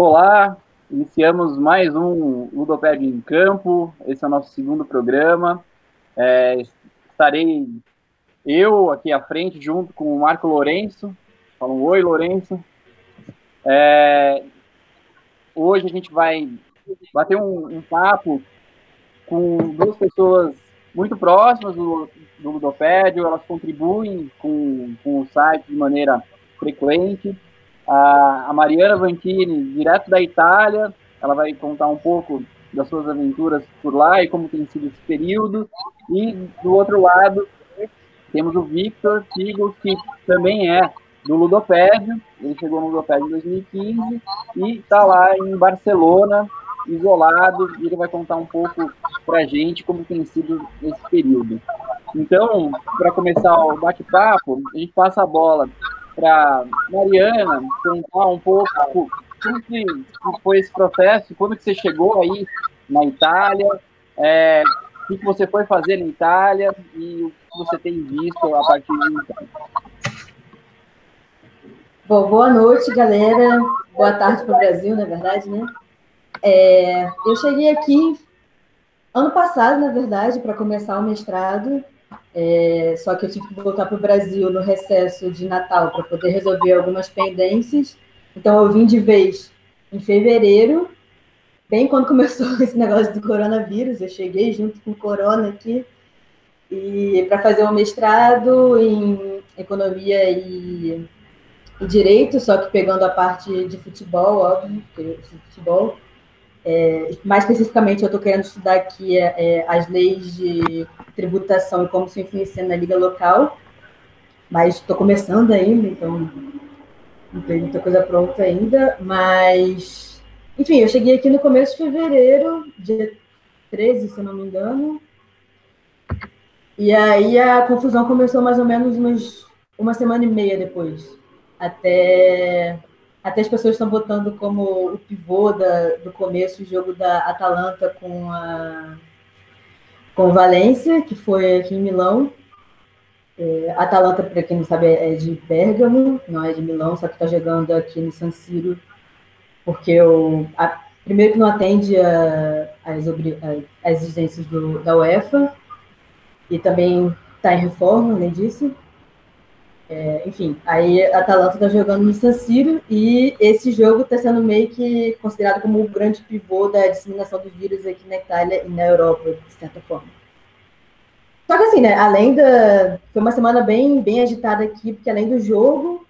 Olá, iniciamos mais um Ludopédio em Campo. Esse é o nosso segundo programa. É, estarei eu aqui à frente, junto com o Marco Lourenço. Fala um oi, Lourenço. É, hoje a gente vai bater um, um, papo com duas pessoas muito próximas do, do Ludopédio, elas contribuem com, com o site de maneira frequente a, Mariana Vantini, direto da Itália, ela vai contar um pouco das suas aventuras por lá e como tem sido esse período. E do outro lado, temos o Victor Figo, que também é do Ludopédio, ele chegou no Ludopédio em 2015 e está lá em Barcelona, isolado, e ele vai contar um pouco para a gente como tem sido esse período. Então, para começar o bate-papo, a gente passa a bola para Mariana contar um pouco como que foi esse processo, quando que você chegou aí na Itália, é, o que você foi fazer na Itália e o que você tem visto a partir de então. Bom, boa noite, galera. Boa tarde para o Brasil, na verdade, né? É, eu cheguei aqui ano passado, na verdade, para começar o mestrado. É, só que eu tive que voltar para o Brasil no recesso de Natal para poder resolver algumas pendências. Então eu vim de vez em fevereiro, bem quando começou esse negócio do coronavírus. Eu cheguei junto com o corona aqui e para fazer um mestrado em economia e, e, direito, só que pegando a parte de futebol, óbvio, porque eu futebol. É, mais especificamente, eu estou querendo estudar aqui é, é, as leis de tributação e como isso influencia na liga local, mas estou começando ainda, então não tem muita coisa pronta ainda, mas enfim, eu cheguei aqui no começo de fevereiro, dia 13, se não me engano, e aí a confusão começou mais ou menos uns, uma semana e meia depois, até até as pessoas estão botando como o pivô da, do começo o jogo da Atalanta com a com Valência, que foi aqui em Milão. É, Atalanta, para quem não sabe, é de Bergamo, não é de Milão, só que está jogando aqui no San Siro, porque o, a, primeiro que não atende as exigências do, da UEFA, e também está em reforma, além disso. É, enfim, aí a Atalanta está jogando no San Siro e esse jogo está sendo meio que considerado como o grande pivô da disseminação do vírus aqui na Itália e na Europa, de certa forma. Só que assim, né, além da... Foi uma semana bem, bem agitada aqui, porque além do jogo,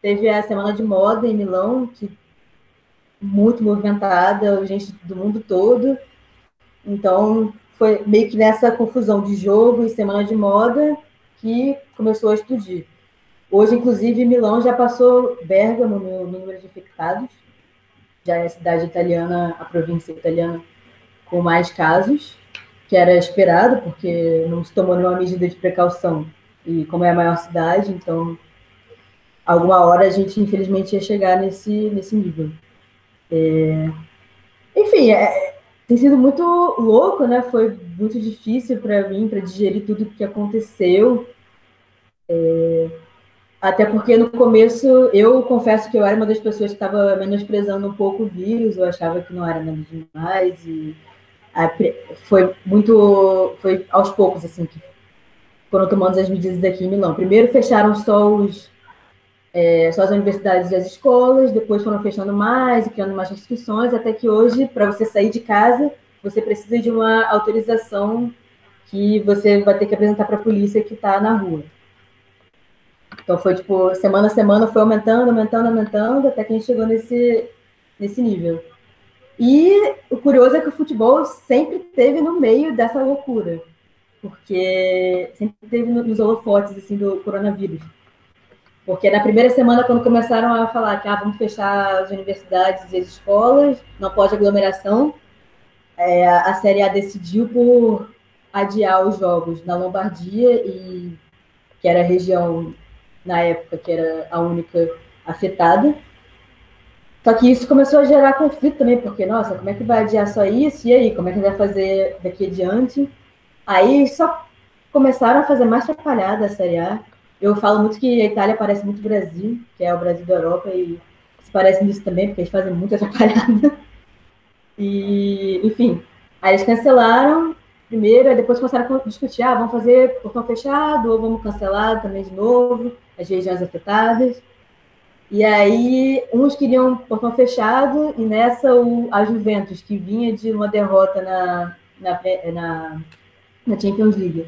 teve a Semana de Moda em Milão, que muito movimentada, gente do mundo todo. Então, foi meio que nessa confusão de jogo e Semana de Moda que começou a explodir. Hoje, inclusive, Milão já passou Bergamo no número de infectados. Já é a cidade italiana, a província italiana com mais casos, que era esperado, porque não se tomou nenhuma medida de precaução. E como é a maior cidade, então, alguma hora a gente, infelizmente, ia chegar nesse, nesse nível. É... Enfim, é... tem sido muito louco, né? Foi muito difícil para mim, para digerir tudo o que aconteceu. É... Até porque no começo eu confesso que eu era uma das pessoas que estava menosprezando um pouco o vírus, eu achava que não era nada demais e foi muito foi aos poucos assim que foram tomando as medidas aqui em Milão. Primeiro fecharam só os é, só as universidades e as escolas, depois foram fechando mais e criando mais restrições, até que hoje, para você sair de casa, você precisa de uma autorização que você vai ter que apresentar para a polícia que está na rua. Então foi tipo, semana a semana foi aumentando, aumentando, aumentando, até que a gente chegou nesse, nesse nível. E o curioso é que o futebol sempre teve no meio dessa loucura, porque sempre teve nos holofotes assim, do coronavírus. Porque na primeira semana, quando começaram a falar que ah, vamos fechar as universidades e as escolas, não pode aglomeração, é, a Série A decidiu por adiar os jogos na Lombardia, e, que era a região na época, que era a única afetada. Só que isso começou a gerar conflito também, porque, nossa, como é que vai adiar só isso? E aí, como é que vai fazer daqui adiante? Aí só começaram a fazer mais atrapalhada a Série A. Eu falo muito que a Itália parece muito Brasil, que é o Brasil da Europa, e se parecem nisso também, porque eles fazem muita atrapalhada. E, enfim, aí eles cancelaram primeiro, aí depois começaram a discutir, ah, vamos fazer portão fechado ou vamos cancelar também de novo as regiões afetadas. E aí, uns queriam portão fechado, e nessa o, a Juventus, que vinha de uma derrota na, na, na, na Champions League,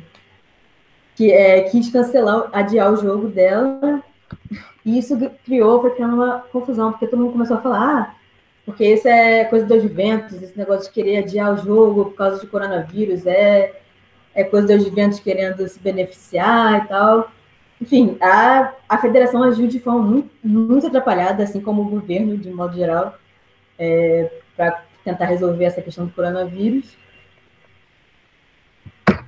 que é, quis cancelar, adiar o jogo dela, e isso criou, foi criando uma confusão, porque todo mundo começou a falar, ah, porque isso é coisa da Juventus, esse negócio de querer adiar o jogo por causa de coronavírus, é, é coisa da Juventus querendo se beneficiar e tal. Enfim, a, a federação agiu de forma muito, muito atrapalhada, assim como o governo, de modo geral, é, para tentar resolver essa questão do coronavírus.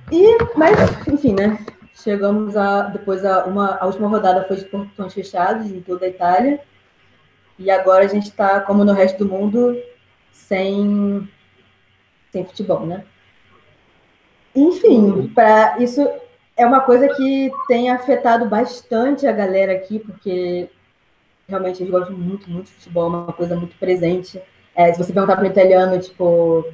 E, mas, enfim, né? Chegamos a. Depois, a, uma, a última rodada foi de portões fechados em toda a Itália. E agora a gente está, como no resto do mundo, sem, sem futebol, né? Enfim, para isso é uma coisa que tem afetado bastante a galera aqui, porque realmente eles gostam muito, muito de futebol, é uma coisa muito presente. É, se você perguntar para um italiano, tipo,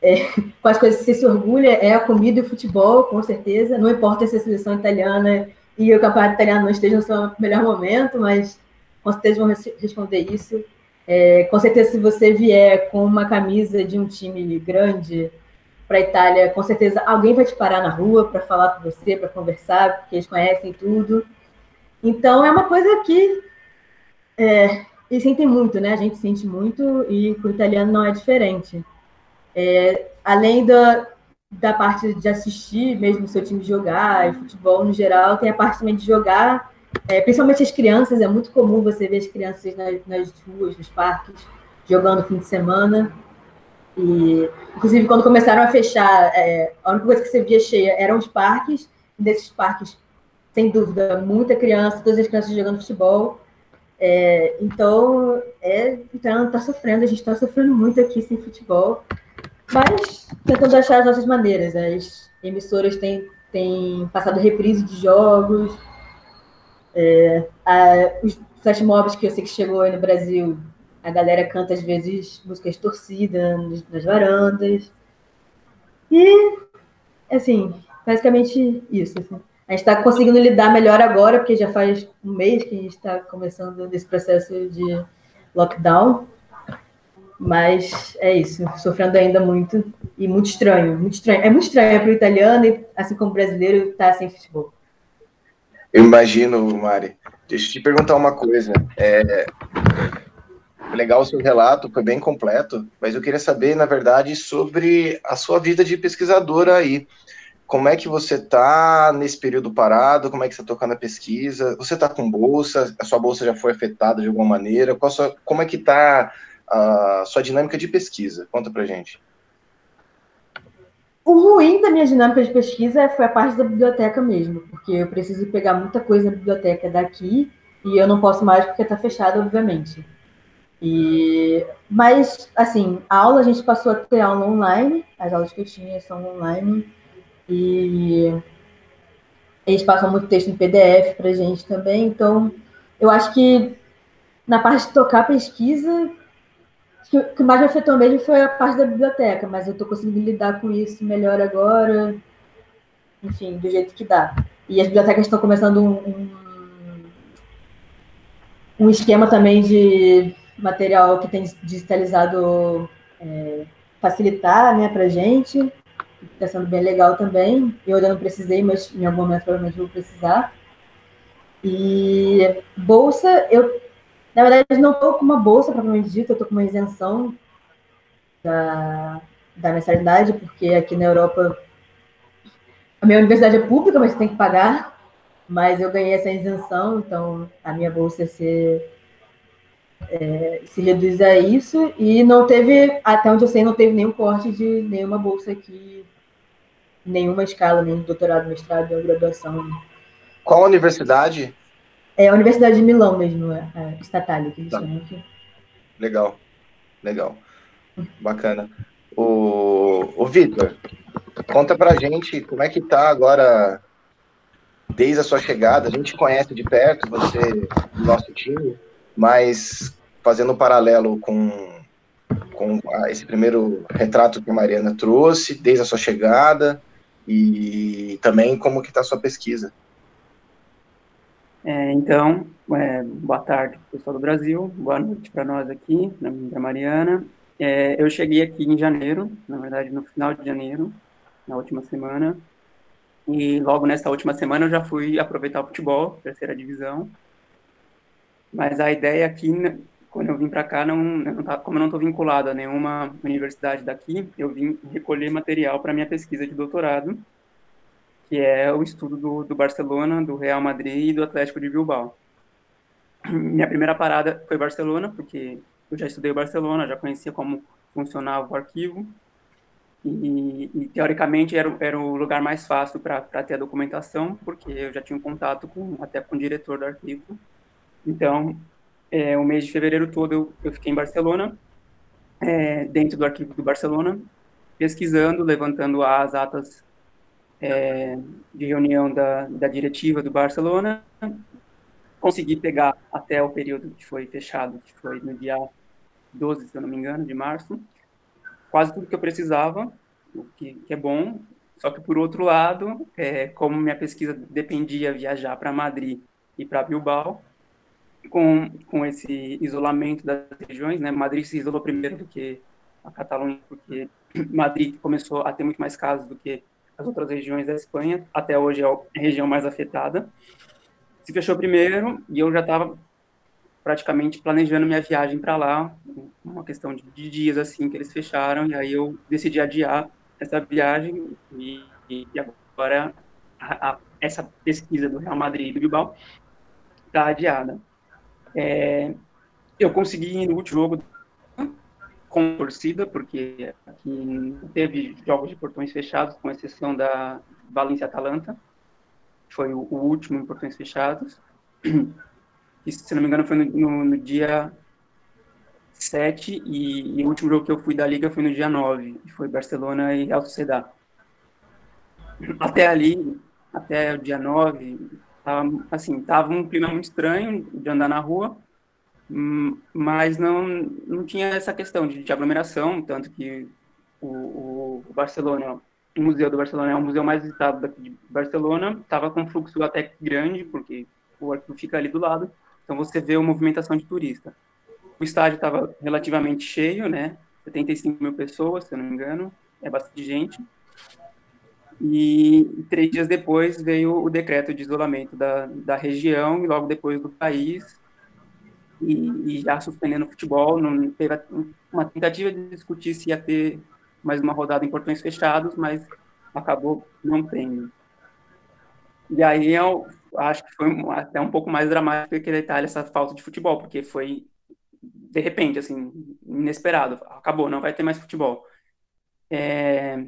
é, quais coisas você se orgulha, é a comida e o futebol, com certeza. Não importa se a seleção italiana e o campeonato italiano não estejam no seu melhor momento, mas com certeza vão responder isso. É, com certeza, se você vier com uma camisa de um time grande, para a Itália, com certeza alguém vai te parar na rua para falar com você, para conversar, porque eles conhecem tudo. Então é uma coisa que é, eles sentem muito, né? A gente sente muito e com o italiano não é diferente. É, além da, da parte de assistir mesmo o seu time jogar, e futebol no geral, tem a parte também de jogar, é, principalmente as crianças, é muito comum você ver as crianças nas, nas ruas, nos parques, jogando fim de semana. E, inclusive, quando começaram a fechar, é, a única coisa que você via cheia eram os parques. Desses parques, sem dúvida, muita criança, todas as crianças jogando futebol. É, então, é, então, tá sofrendo, a gente está sofrendo muito aqui sem futebol. Mas tentando achar as nossas maneiras. As emissoras têm, têm passado reprise de jogos. É, a, os flash mobs que eu sei que chegou aí no Brasil a galera canta, às vezes, músicas torcidas nas varandas. E, assim, basicamente isso. Assim. A gente está conseguindo lidar melhor agora, porque já faz um mês que a gente está começando nesse processo de lockdown. Mas é isso, sofrendo ainda muito e muito estranho, muito estranho. É muito estranho para o italiano, assim como o brasileiro, estar tá sem futebol. Eu imagino, Mari. Deixa eu te perguntar uma coisa. É, legal o seu relato, foi bem completo, mas eu queria saber, na verdade, sobre a sua vida de pesquisadora aí. Como é que você está nesse período parado? Como é que você está tocando a pesquisa? Você está com bolsa? A sua bolsa já foi afetada de alguma maneira? Sua, como é que está a sua dinâmica de pesquisa? Conta pra gente. O ruim da minha dinâmica de pesquisa foi a parte da biblioteca mesmo, porque eu preciso pegar muita coisa na biblioteca daqui e eu não posso mais porque está fechado, obviamente. E, mas, assim, a aula a gente passou a ter aula online, as aulas que eu tinha são online, e eles passam muito texto em PDF para gente também, então eu acho que na parte de tocar pesquisa, o que mais me afetou mesmo foi a parte da biblioteca, mas eu estou conseguindo lidar com isso melhor agora, enfim, do jeito que dá. E as bibliotecas estão começando um, um, um esquema também de material que tem digitalizado é, facilitar né, para a gente. Está sendo bem legal também. Eu ainda não precisei, mas em algum momento provavelmente vou precisar. E bolsa, eu, na verdade, não estou com uma bolsa, propriamente dita, estou com uma isenção da, da mensalidade, porque aqui na Europa a minha universidade é pública, mas tem que pagar. Mas eu ganhei essa isenção, então a minha bolsa ia ser é, se reduz a isso e não teve, até onde eu sei, não teve nenhum corte de nenhuma bolsa aqui, nenhuma escala, nem doutorado, mestrado, nem graduação. Qual universidade? É a Universidade de Milão mesmo, é, é estatal, que eles tá. chamam aqui. Legal, legal, bacana. O, o Vitor, conta pra gente como é que tá agora, desde a sua chegada, a gente conhece de perto você, do nosso time, mas fazendo um paralelo com, com esse primeiro retrato que a Mariana trouxe, desde a sua chegada, e também como que está a sua pesquisa. É, então, é, boa tarde, pessoal do Brasil, boa noite para nós aqui, da Mariana. É, eu cheguei aqui em janeiro, na verdade, no final de janeiro, na última semana, e logo nessa última semana eu já fui aproveitar o futebol, terceira divisão. Mas a ideia aqui, né, quando eu vim para cá, não, não tá, como eu não estou vinculado a nenhuma universidade daqui, eu vim recolher material para minha pesquisa de doutorado, que é o estudo do, do Barcelona, do Real Madrid e do Atlético de Bilbao. Minha primeira parada foi Barcelona, porque eu já estudei Barcelona, já conhecia como funcionava o arquivo, e, e teoricamente era, era o lugar mais fácil para ter a documentação, porque eu já tinha um contato com, até com o diretor do arquivo. Então, é, o mês de fevereiro todo eu, eu fiquei em Barcelona, é, dentro do arquivo do Barcelona, pesquisando, levantando as atas é, de reunião da, da diretiva do Barcelona, consegui pegar até o período que foi fechado, que foi no dia 12, se eu não me engano, de março, quase tudo que eu precisava, o que, que é bom, só que por outro lado, é, como minha pesquisa dependia viajar para Madrid e para Bilbao, com, com esse isolamento das regiões, né, Madrid se isolou primeiro do que a Catalunha, porque Madrid começou a ter muito mais casos do que as outras regiões da Espanha, até hoje é a região mais afetada. Se fechou primeiro e eu já estava praticamente planejando minha viagem para lá, uma questão de, de, dias assim que eles fecharam, e aí eu decidi adiar essa viagem e, e agora a, a, essa pesquisa do Real Madrid e do Bilbao está adiada. É, eu consegui ir no último jogo com torcida, porque aqui teve jogos de portões fechados, com exceção da Valência-Atalanta, foi o, o, último em portões fechados. E, se não me engano, foi no, no, no dia 7 e, e, o último jogo que eu fui da Liga foi no dia 9, foi Barcelona e Real Sociedad. Até ali, até o dia 9, tava, assim, tava um clima muito estranho de andar na rua, Hum, mas não, não tinha essa questão de, de aglomeração, tanto que o, o, Barcelona, o Museu do Barcelona é o museu mais visitado daqui de Barcelona, estava com fluxo até grande, porque o arquivo fica ali do lado, então você vê a movimentação de turista. O estádio estava relativamente cheio, né, 75 mil pessoas, se eu não me engano, é bastante gente, e três dias depois veio o decreto de isolamento da, da região e logo depois do país, e, e já suspendendo o futebol, não teve uma tentativa de discutir se ia ter mais uma rodada em portões fechados, mas acabou não tendo. E aí eu acho que foi até um pouco mais dramático que a Itália essa falta de futebol, porque foi de repente, assim, inesperado. Acabou, não vai ter mais futebol. É,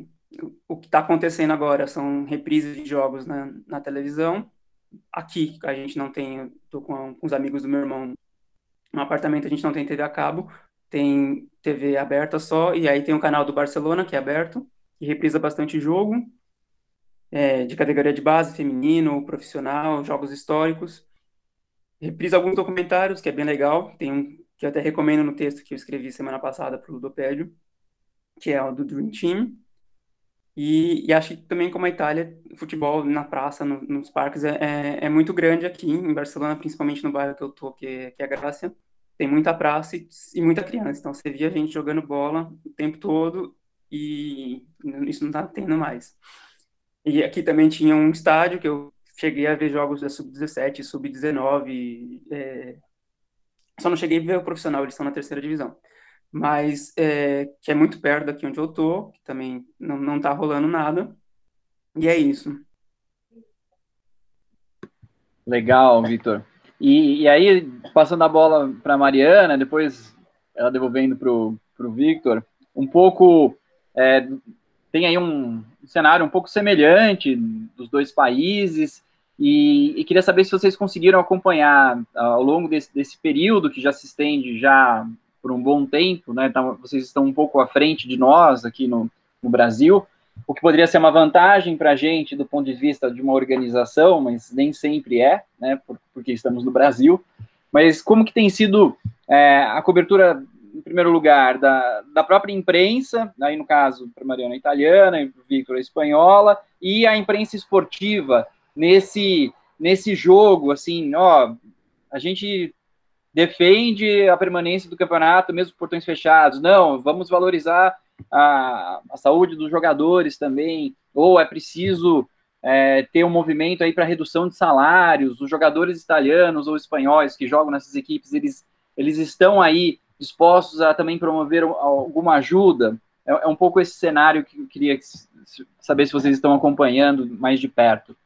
o que está acontecendo agora são reprises de jogos na, na televisão. Aqui a gente não tem, estou com, com os amigos do meu irmão no apartamento a gente não tem TV a cabo, tem TV aberta só, e aí tem o canal do Barcelona, que é aberto, que reprisa bastante jogo, é, de categoria de base, feminino, profissional, jogos históricos. Reprisa alguns documentários, que é bem legal, tem um que eu até recomendo no texto que eu escrevi semana passada para o Ludopédio, que é o do Dream Team. E, e, acho que também como a Itália, futebol na praça, no, nos parques, é, é, é, muito grande aqui, em Barcelona, principalmente no bairro que eu tô, que, que é a Grácia. Tem muita praça e, e, muita criança, então você via gente jogando bola o tempo todo e isso não tá tendo mais. E aqui também tinha um estádio que eu cheguei a ver jogos da Sub-17, Sub-19, é... só não cheguei a ver o profissional, eles estão na terceira divisão mas é, que é muito perto daqui onde eu tô, que também não, não tá rolando nada. E é isso. Legal, Vitor. E, e aí, passando a bola para Mariana, depois ela devolvendo para o Victor, um pouco. É, tem aí um cenário um pouco semelhante dos dois países, e, e, queria saber se vocês conseguiram acompanhar ao longo desse, desse período que já se estende já por um bom tempo, né? Então, vocês estão um pouco à frente de nós aqui no, no Brasil, o que poderia ser uma vantagem para a gente do ponto de vista de uma organização, mas nem sempre é, né? Porque estamos no Brasil. Mas como que tem sido é, a cobertura, em primeiro lugar, da, da própria imprensa, aí no caso, para Mariana italiana, e Victor espanhola, e a imprensa esportiva nesse, nesse jogo, assim, ó, a gente defende a permanência do campeonato mesmo portões fechados. Não, vamos valorizar a, a saúde dos jogadores também. Ou é preciso é, ter um movimento aí para redução de salários. Os jogadores italianos ou espanhóis que jogam nessas equipes, eles, eles estão aí dispostos a também promover alguma ajuda. É, é um pouco esse cenário que eu queria saber se vocês estão acompanhando mais de perto.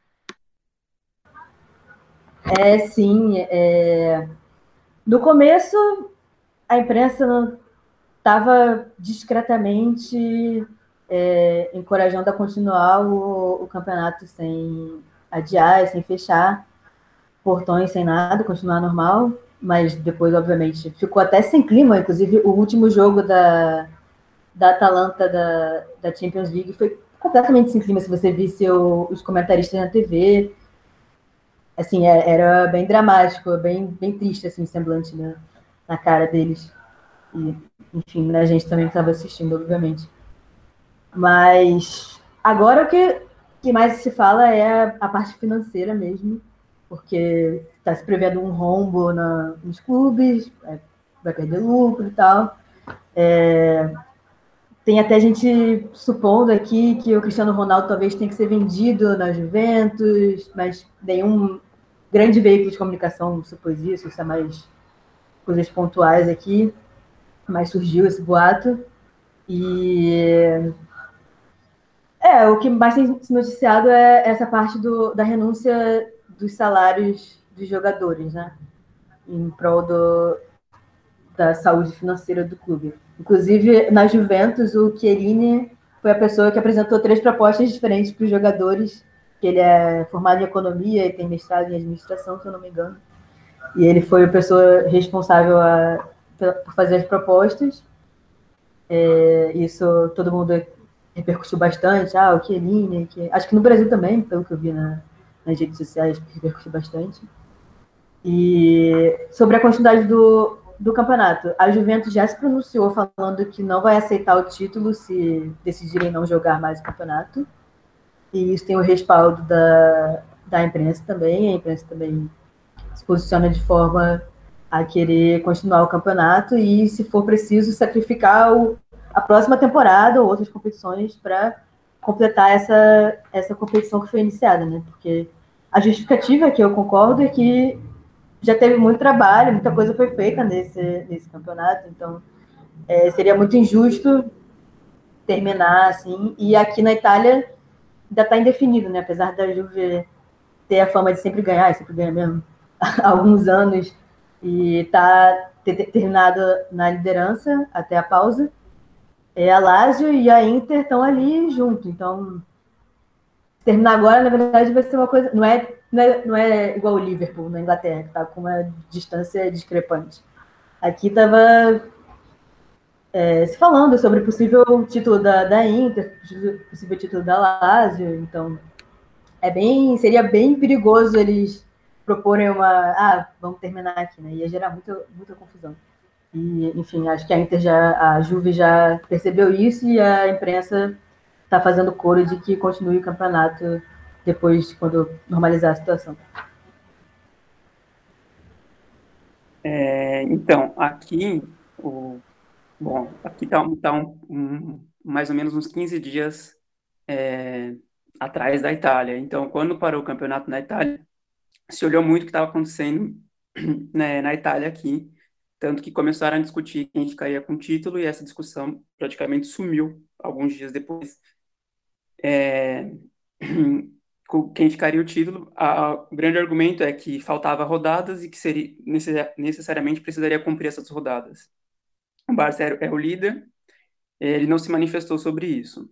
É, sim. É... No começo, a imprensa estava discretamente é, encorajando a continuar o, o, campeonato sem adiar, sem fechar portões, sem nada, continuar normal. Mas depois, obviamente, ficou até sem clima. Inclusive, o último jogo da, da Atalanta da, da Champions League foi completamente sem clima. Se você visse o, os comentaristas na TV, assim, é, era bem dramático, bem, bem triste, assim, o semblante na, na cara deles. E, enfim, na gente também estava assistindo, obviamente. Mas agora o que, que mais se fala é a parte financeira mesmo, porque está se prevendo um rombo na, nos clubes, é, vai perder lucro e tal. É, tem até gente supondo aqui que o Cristiano Ronaldo talvez tenha que ser vendido na Juventus, mas nenhum grande veículo de comunicação supôs isso, isso é mais coisas pontuais aqui, mas surgiu esse boato. E é, o que mais tem se noticiado é essa parte do, da renúncia dos salários dos jogadores, né? Em prol do, da saúde financeira do clube. Inclusive, na Juventus, o Chiellini foi a pessoa que apresentou três propostas diferentes para os jogadores, que ele é formado em economia e tem mestrado em administração, se eu não me engano. E ele foi a pessoa responsável a, por fazer as propostas. É, isso todo mundo repercutiu bastante. Ah, o Chiellini, que... acho que no Brasil também, pelo que eu vi na, nas redes sociais, repercutiu bastante. E sobre a continuidade do, do campeonato. A Juventus já se pronunciou falando que não vai aceitar o título se decidirem não jogar mais o campeonato. E isso tem o respaldo da, da imprensa também. A imprensa também se posiciona de forma a querer continuar o campeonato e, se for preciso, sacrificar o, a próxima temporada ou outras competições para completar essa, essa competição que foi iniciada, né? Porque a justificativa que eu concordo é que já teve muito trabalho, muita coisa foi feita nesse, nesse campeonato, então é, seria muito injusto terminar assim. E aqui na Itália ainda está indefinido, né? Apesar da Juve ter a fama de sempre ganhar, sempre ganha mesmo há alguns anos e tá ter terminado na liderança até a pausa. É, a Lazio e a Inter estão ali junto, então terminar agora, na verdade, vai ser uma coisa. Não é, não é, não é igual o Liverpool na Inglaterra, que está com uma distância discrepante. Aqui estava é, se falando sobre o possível título da, da Inter, possível título da Lazio, então é bem, seria bem perigoso eles proporem uma, ah, vamos terminar aqui, né? Ia gerar muita, muita confusão. E, enfim, acho que a Inter já, a Juve já percebeu isso e a imprensa está fazendo coro de que continue o campeonato depois, quando normalizar a situação. É, então, aqui, o, bom, aqui está tá um, um, mais ou menos uns 15 dias é, atrás da Itália. Então, quando parou o campeonato na Itália, se olhou muito o que estava acontecendo né, na Itália aqui, tanto que começaram a discutir quem ficaria com o título e essa discussão praticamente sumiu alguns dias depois é, quem ficaria o título, a, o grande argumento é que faltava rodadas e que seria, necessariamente precisaria cumprir essas rodadas. O Barça é, é o líder, ele não se manifestou sobre isso.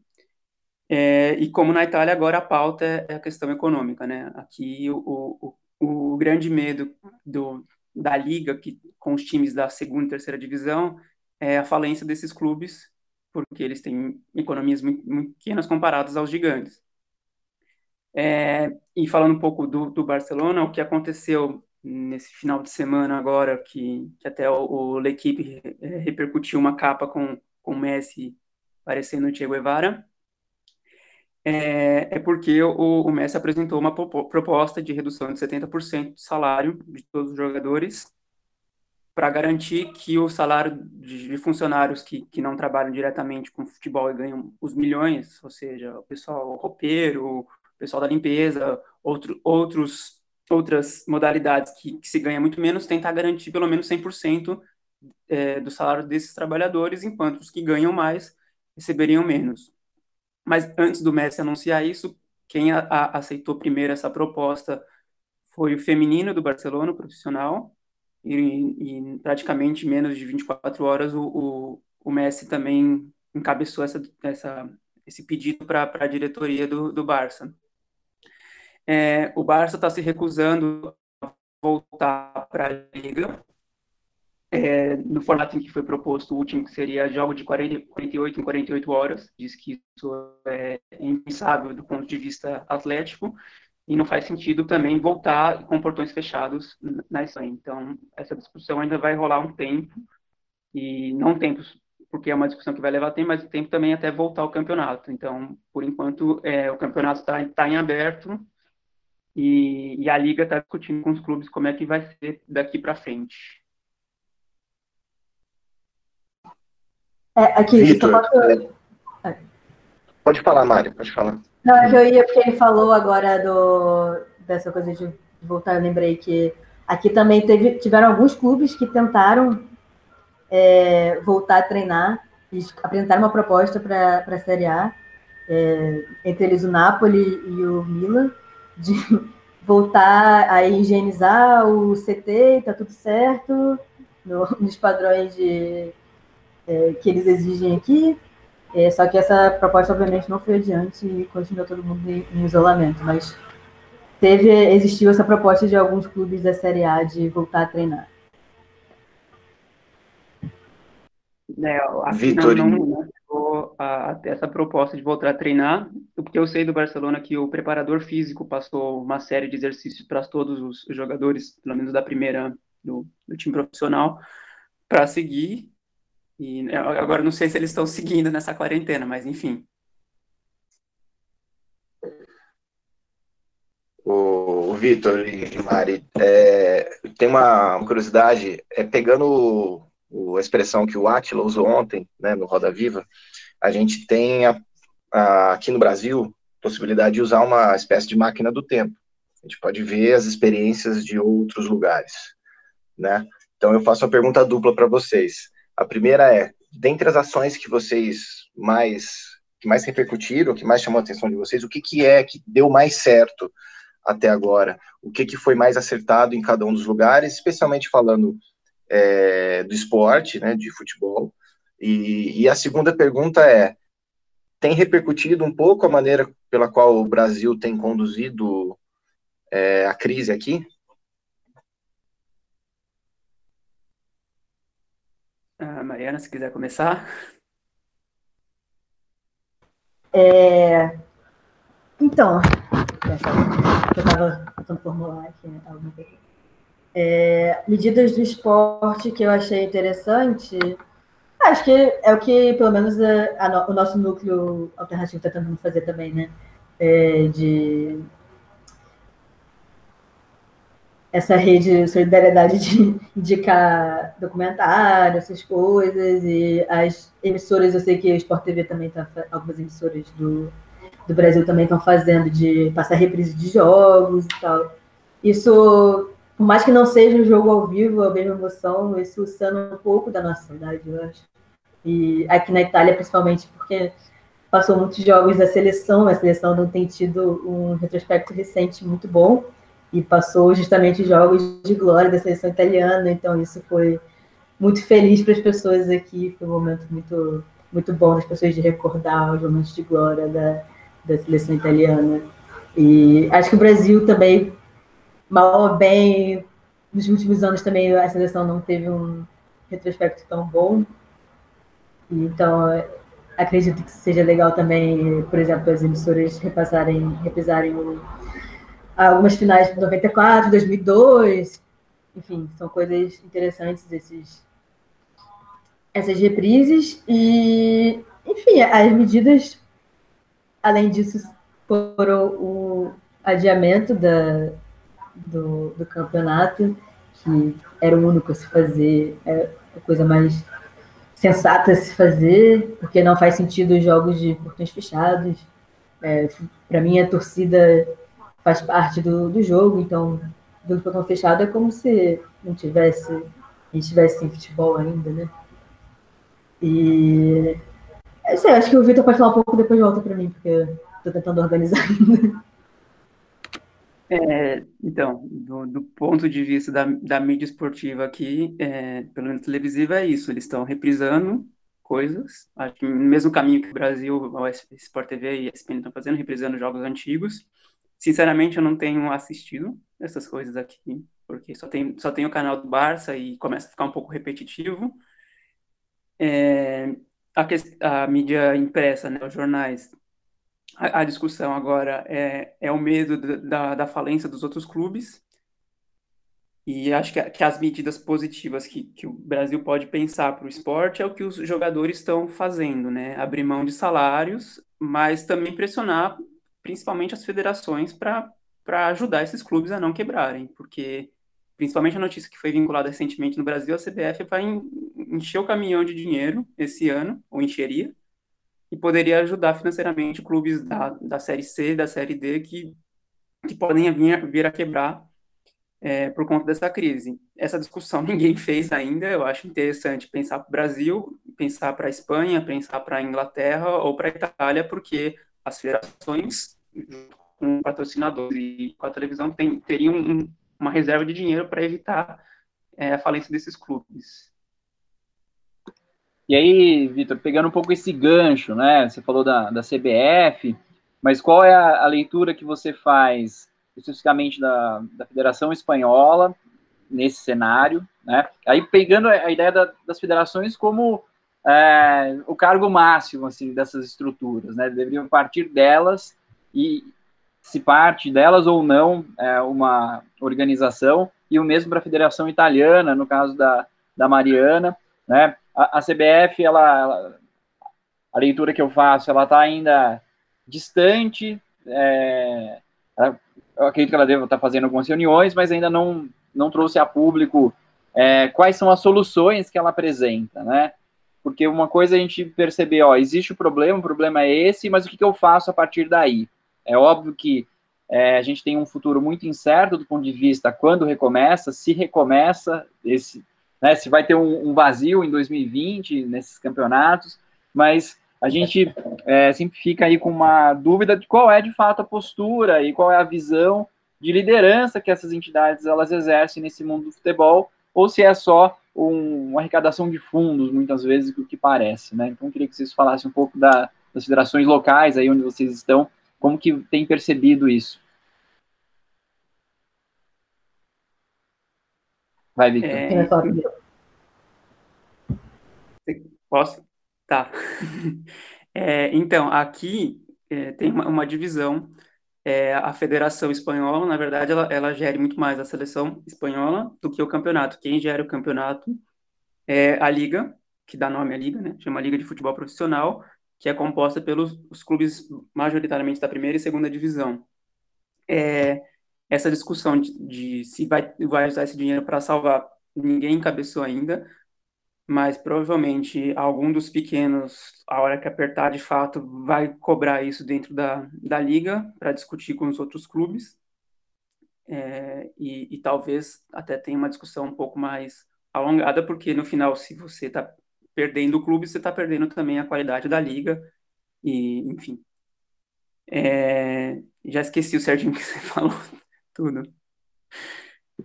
É, e como na Itália agora a pauta é, é a questão econômica, né? Aqui o, o, o grande medo do, da liga que, com os times da segunda e terceira divisão é a falência desses clubes porque eles têm economias muito, muito pequenas comparadas aos gigantes. É, e falando um pouco do, do, Barcelona, o que aconteceu nesse final de semana agora, que, que até o, o L'Equipe é, repercutiu uma capa com, com Messi parecendo o Diego Guevara, é, é porque o, o Messi apresentou uma proposta de redução de 70% do salário de todos os jogadores para garantir que o salário de, funcionários que, que não trabalham diretamente com futebol e ganham os milhões, ou seja, o pessoal roupeiro, o pessoal da limpeza, outro, outros, outras modalidades que, que, se ganha muito menos, tentar garantir pelo menos 100% é, do salário desses trabalhadores, enquanto os que ganham mais receberiam menos. Mas antes do Messi anunciar isso, quem a, a, aceitou primeiro essa proposta foi o feminino do Barcelona, o profissional, e, em praticamente menos de 24 horas o, o, o Messi também encabeçou essa, essa, esse pedido para a diretoria do, do Barça. É, o Barça está se recusando a voltar para a Liga, é, no formato em que foi proposto o último, que seria jogo de 40, 48 em 48 horas. Diz que isso é impensável do ponto de vista atlético e não faz sentido também voltar com portões fechados na Espanha. Então, essa discussão ainda vai rolar um tempo, e não tempo porque é uma discussão que vai levar tempo, mas tempo também até voltar ao campeonato. Então, por enquanto, é, o campeonato está tá em aberto e, e a Liga está discutindo com os clubes como é que vai ser daqui para frente. É, aqui, Victor, posso... é. Pode falar, Mário, pode falar. Não, é que eu ia, porque ele falou agora do, dessa coisa de voltar, eu lembrei que aqui também teve, tiveram alguns clubes que tentaram é, voltar a treinar e apresentaram uma proposta para a Série A, é, entre eles o Napoli e o Milan, de voltar a higienizar o CT, tá tudo certo, no, nos padrões de, é, que eles exigem aqui, é, só que essa proposta, obviamente, não foi adiante e continuou todo mundo em, em, isolamento. Mas teve, existiu essa proposta de alguns clubes da Série A de voltar a treinar. É, Vitor, não, não, não a, a, essa proposta de voltar a treinar, porque eu sei do Barcelona que o preparador físico passou uma série de exercícios para todos os jogadores, pelo menos da primeira do, do time profissional, para seguir e agora não sei se eles estão seguindo nessa quarentena, mas enfim. O, Vitor e Mari, é, tem uma curiosidade, é, pegando o, a expressão que o Atila usou ontem, né, no Roda Viva, a gente tem a, a, aqui no Brasil possibilidade de usar uma espécie de máquina do tempo. A gente pode ver as experiências de outros lugares, né? Então eu faço uma pergunta dupla para vocês. A primeira é, dentre as ações que vocês mais que mais repercutiram, que mais chamou a atenção de vocês, o que, que é que deu mais certo até agora? O que, que foi mais acertado em cada um dos lugares, especialmente falando é, do esporte, né, de futebol? E, e a segunda pergunta é, tem repercutido um pouco a maneira pela qual o Brasil tem conduzido é, a crise aqui? Ah, Mariana, se quiser começar. É... Então, eu estava tentando formular aqui né, alguma coisa. É, medidas do esporte que eu achei interessante, acho que é o que, pelo menos, a, a, o nosso núcleo alternativo está tentando fazer também, né? É, de essa rede de solidariedade de indicar documentário, essas coisas, e as emissoras, eu sei que o Sport TV também está, algumas emissoras do, do Brasil também estão fazendo, de passar reprise de jogos e tal. Isso, por mais que não seja um jogo ao vivo, a mesma emoção, isso sana um pouco da nossa cidade, eu acho. E aqui na Itália, principalmente, porque passou muitos jogos da seleção, a seleção não tem tido um retrospecto recente muito bom, e passou justamente jogos de glória da seleção italiana, então isso foi muito feliz para as pessoas aqui, foi um momento muito muito bom das pessoas de recordar os momentos de glória da, da seleção italiana. E acho que o Brasil também, mal ou bem, nos últimos anos também a seleção não teve um retrospecto tão bom. Então, acredito que seja legal também, por exemplo, as emissoras repassarem, reprisarem o algumas finais de 94, 2002, enfim, são coisas interessantes esses, essas reprises. E, enfim, as medidas, além disso, foram o adiamento da, do, do campeonato, que era o único a se fazer, é a coisa mais sensata se fazer, porque não faz sentido os jogos de portões fechados. É, Para mim, a torcida faz parte do, do jogo, então, do portão fechado é como se não tivesse, a gente tivesse em futebol ainda, né? E é isso aí, acho que o Vitor pode falar um pouco depois volta para mim, porque eu tentando organizar ainda. É, então, do, do, ponto de vista da, da mídia esportiva aqui, é, pelo menos televisiva, é isso. Eles estão reprisando coisas, acho que no mesmo caminho que o Brasil, a Sport TV e a ESPN estão fazendo, reprisando jogos antigos. Sinceramente, eu não tenho assistido essas coisas aqui, porque só tem, só tem o canal do Barça e começa a ficar um pouco repetitivo. É, a, a mídia impressa, né, os jornais, a, a discussão agora é, é o medo da, da falência dos outros clubes. E acho que, que as medidas positivas que, que o Brasil pode pensar para o esporte é o que os jogadores estão fazendo, né? Abrir mão de salários, mas também pressionar principalmente as federações para ajudar esses clubes a não quebrarem, porque principalmente a notícia que foi vinculada recentemente no Brasil, a CBF vai encher o caminhão de dinheiro esse ano, ou encheria, e poderia ajudar financeiramente clubes da, da Série C, da Série D, que, que podem vir, vir a quebrar é, por conta dessa crise. Essa discussão ninguém fez ainda, eu acho interessante pensar para o Brasil, pensar para a Espanha, pensar para a Inglaterra ou para a Itália, porque as federações, com patrocinadores e com a televisão, tem, teriam um, uma reserva de dinheiro para evitar é, a falência desses clubes. E aí, Vitor, pegando um pouco esse gancho, né? Você falou da, da CBF, mas qual é a, a leitura que você faz especificamente da, da Federação Espanhola nesse cenário, né? Aí pegando a, ideia da, das federações como é, o cargo máximo assim dessas estruturas, né? Deveriam partir delas e se parte delas ou não é, uma organização e o mesmo para a Federação Italiana, no caso da, da Mariana, né? A, CBF, ela, ela, a leitura que eu faço, ela está ainda distante. É, eu acredito que ela deve estar tá fazendo algumas reuniões, mas ainda não, não trouxe a público é, quais são as soluções que ela apresenta, né? Porque uma coisa a gente perceber, ó, existe o problema, o problema é esse, mas o que, que eu faço a partir daí? É óbvio que é, a gente tem um futuro muito incerto do ponto de vista quando recomeça, se recomeça esse, né, se vai ter um, um, vazio em 2020 nesses campeonatos, mas a gente é, sempre fica aí com uma dúvida de qual é de fato a postura e qual é a visão de liderança que essas entidades elas exercem nesse mundo do futebol, ou se é só um, uma arrecadação de fundos, muitas vezes, o que parece, né? Então, queria que vocês falassem um pouco da, das federações locais, aí onde vocês estão, como que tem percebido isso. Vai, Victor. É... Posso? Tá. É, então, aqui é, tem uma, uma divisão. É, a Federação Espanhola, na verdade, ela, ela gere muito mais a seleção espanhola do que o campeonato. Quem gera o campeonato é a Liga, que dá nome à Liga, né? Chama Liga de Futebol Profissional, que é composta pelos os clubes majoritariamente da primeira e segunda divisão. É, essa discussão de, de se vai, vai usar esse dinheiro para salvar, ninguém encabeçou ainda, mas provavelmente algum dos pequenos, a hora que apertar de fato, vai cobrar isso dentro da, da liga para discutir com os outros clubes. É, e, e, talvez até tenha uma discussão um pouco mais alongada, porque no final, se você está perdendo o clube, você está perdendo também a qualidade da liga, e enfim. É, já esqueci o certinho que você falou tudo.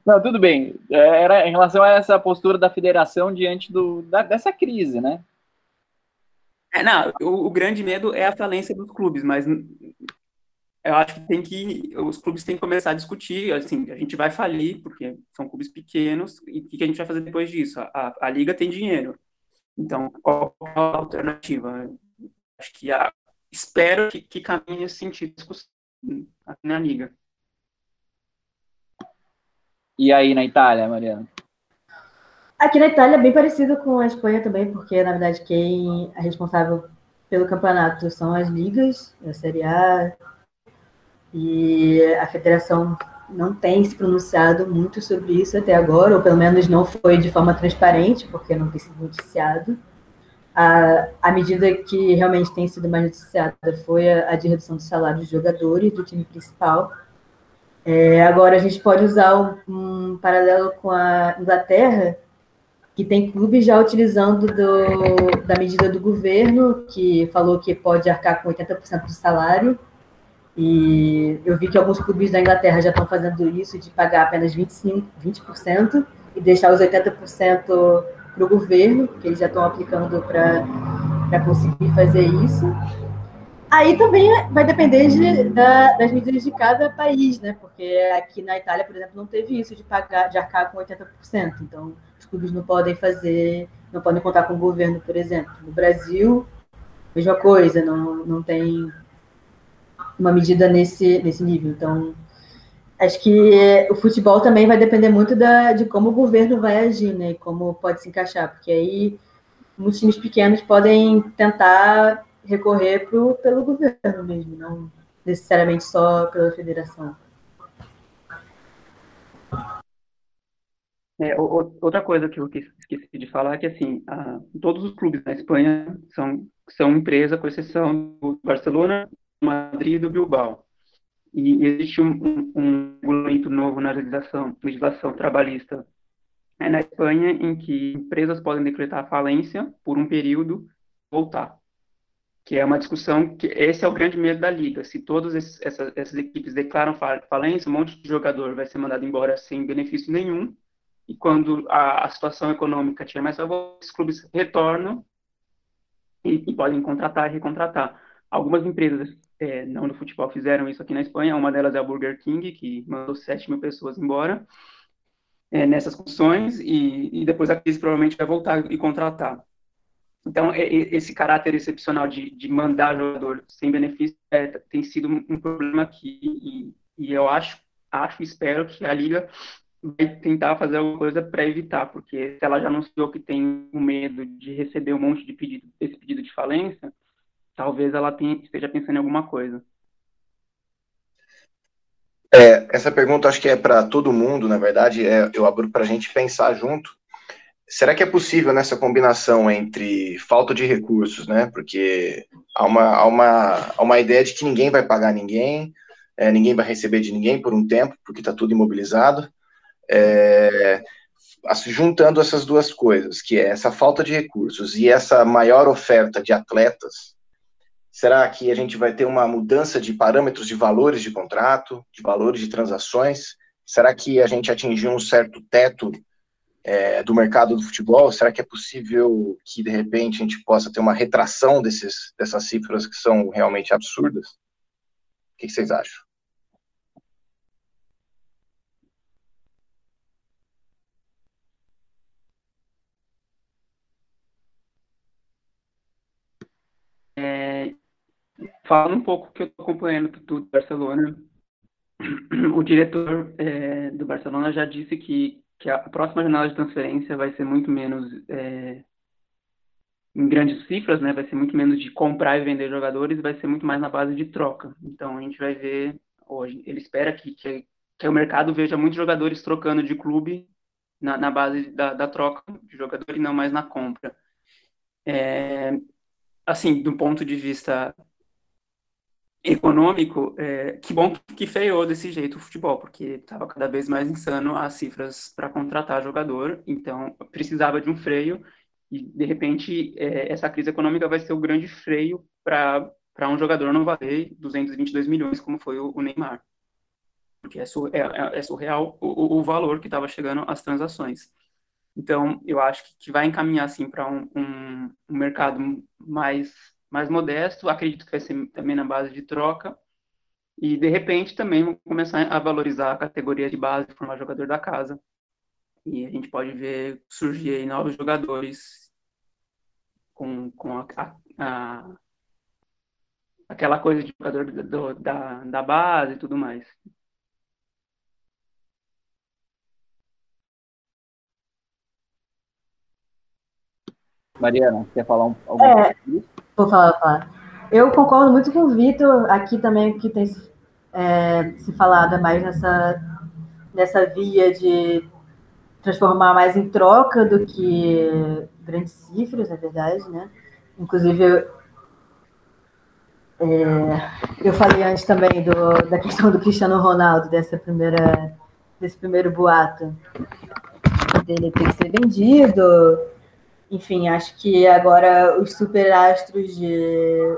Não, tudo bem. É, era em relação a essa postura da federação diante do, da, dessa crise, né? É, não, o, o, grande medo é a falência dos clubes, mas eu acho que tem que os clubes têm que começar a discutir, assim, a gente vai falir porque são clubes pequenos e o que a gente vai fazer depois disso? A, a liga tem dinheiro, então qual é a alternativa? Acho que a, espero que, que caminhe nesse sentido na liga. E aí na Itália, Mariana? Aqui na Itália é bem parecido com a Espanha também, porque na verdade quem é responsável pelo campeonato são as ligas, a Série A, e a federação não tem se pronunciado muito sobre isso até agora, ou pelo menos não foi de forma transparente, porque não tem sido noticiado. A, a medida que realmente tem sido mais noticiada foi a, a de redução do salário dos jogadores do time principal. É, agora, a gente pode usar um, paralelo com a Inglaterra, que tem clubes já utilizando do, da medida do governo, que falou que pode arcar com 80% do salário, e eu vi que alguns clubes da Inglaterra já estão fazendo isso, de pagar apenas 25, 20% e deixar os 80% para o governo, que eles já estão aplicando para conseguir fazer isso. Aí também vai depender de, da, das medidas de cada país, né? Porque aqui na Itália, por exemplo, não teve isso de pagar, de arcar com 80%. Então, os clubes não podem fazer, não podem contar com o governo, por exemplo. No Brasil, mesma coisa, não, não tem uma medida nesse, nesse nível. Então, acho que o futebol também vai depender muito da, de como o governo vai agir, né? E como pode se encaixar, porque aí muitos times pequenos podem tentar recorrer pro, pelo governo mesmo, não necessariamente só pela federação. É, outra coisa que eu esqueci de falar é que, assim, a, todos os clubes na Espanha são, são empresa, com exceção do Barcelona, Madrid e do Bilbao. E existe um, um, um regulamento novo na legislação, legislação trabalhista é na Espanha, em que empresas podem decretar falência por um período voltar. Que é uma discussão que esse é o grande medo da liga. Se todas essas, essas equipes declaram falência, um monte de jogador vai ser mandado embora sem benefício nenhum. E quando a, a situação econômica tiver mais favorável, os clubes retornam e, e podem contratar e recontratar. Algumas empresas é, não no futebol, fizeram isso aqui na Espanha. Uma delas é a Burger King, que mandou 7 mil pessoas embora é, nessas condições, e, e, depois a crise provavelmente vai voltar e contratar. Então, é, esse caráter excepcional de, de mandar jogador sem benefício é, tem sido um problema aqui, e, e eu acho, acho espero que a Liga vai tentar fazer alguma coisa para evitar, porque se ela já anunciou que tem um medo de receber um monte de pedido, esse pedido de falência, talvez ela tenha, esteja pensando em alguma coisa. É, essa pergunta acho que é para todo mundo, na verdade, é, eu abro para a gente pensar junto. Será que é possível nessa combinação entre falta de recursos, né? Porque há uma, há uma, há uma ideia de que ninguém vai pagar ninguém, é, ninguém vai receber de ninguém por um tempo, porque está tudo imobilizado. É, juntando essas duas coisas, que é essa falta de recursos e essa maior oferta de atletas, Será que a gente vai ter uma mudança de parâmetros de valores de contrato, de valores de transações? Será que a gente atingiu um certo teto é, do mercado do futebol? Será que é possível que, de repente, a gente possa ter uma retração desses, dessas cifras que são realmente absurdas? O que vocês acham? Falando um pouco que eu estou acompanhando do Barcelona, o diretor é, do Barcelona já disse que, que a próxima janela de transferência vai ser muito menos é, em grandes cifras, né? Vai ser muito menos de comprar e vender jogadores, vai ser muito mais na base de troca. Então a gente vai ver hoje. Ele espera que, que, que o mercado veja muitos jogadores trocando de clube na, na base da, da troca de jogador e não mais na compra. É, assim, do ponto de vista econômico, é, que bom que feiou desse jeito o futebol, porque estava cada vez mais insano as cifras para contratar jogador, então precisava de um freio, e de repente é, essa crise econômica vai ser o grande freio para um jogador não valer 222 milhões, como foi o, o Neymar. Porque é, sur, é, é, é surreal o, o, valor que estava chegando às transações. Então, eu acho que vai encaminhar assim, para um, um, um mercado mais mais modesto, acredito que vai ser também na base de troca, e de repente também vão começar a valorizar a categoria de base, formar jogador da casa, e a gente pode ver surgir aí novos jogadores com, com a, a, a aquela coisa de jogador do, da, da base e tudo mais. Mariana, quer falar um, alguma é, coisa isso? Vou falar, vou falar. Eu concordo muito com o Vitor, aqui também que tem é, se falado mais nessa, nessa via de transformar mais em troca do que grandes cifras, na verdade, né? Inclusive, eu, é, eu falei antes também do, da questão do Cristiano Ronaldo, dessa primeira, desse primeiro boato dele ter que ser vendido. Enfim, acho que agora os superastros de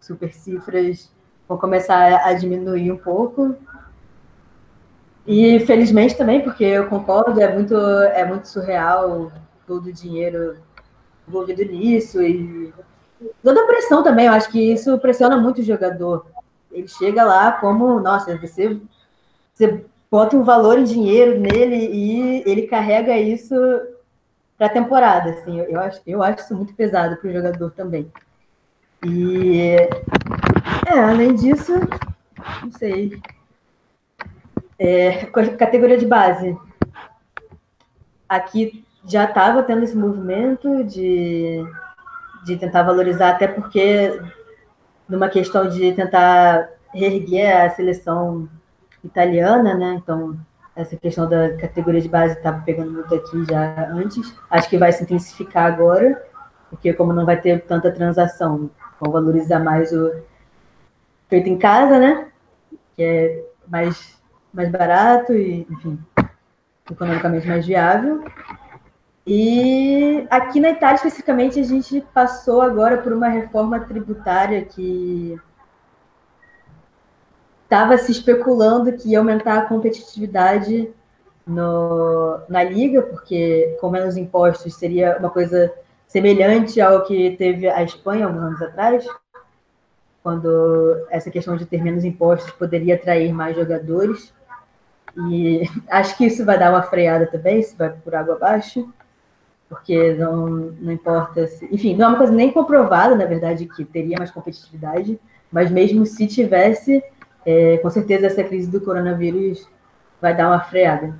super cifras vão começar a diminuir um pouco. E felizmente também, porque eu concordo, é muito, é muito surreal todo o dinheiro envolvido nisso e toda a pressão também, eu acho que isso pressiona muito o jogador. Ele chega lá como, nossa, você, você bota um valor em dinheiro nele e ele carrega isso para a temporada. Assim, eu, acho, eu acho isso muito pesado para o jogador também. E é, além disso, não sei. É, categoria de base. Aqui já estava tendo esse movimento de, de tentar valorizar, até porque numa questão de tentar reerguer a seleção italiana, né? Então, essa questão da categoria de base estava pegando muito aqui já antes. Acho que vai se intensificar agora, porque como não vai ter tanta transação, vão valorizar mais o feito em casa, né? Que é mais, mais barato e, enfim, economicamente mais viável. E aqui na Itália, especificamente, a gente passou agora por uma reforma tributária que estava se especulando que ia aumentar a competitividade no, na liga, porque com menos impostos seria uma coisa semelhante ao que teve a Espanha alguns anos atrás, quando essa questão de ter menos impostos poderia atrair mais jogadores. E acho que isso vai dar uma freada também, se vai por água abaixo porque não, não importa se. Enfim, não é uma coisa nem comprovada, na verdade, que teria mais competitividade, mas mesmo se tivesse, é, com certeza essa crise do coronavírus vai dar uma freada.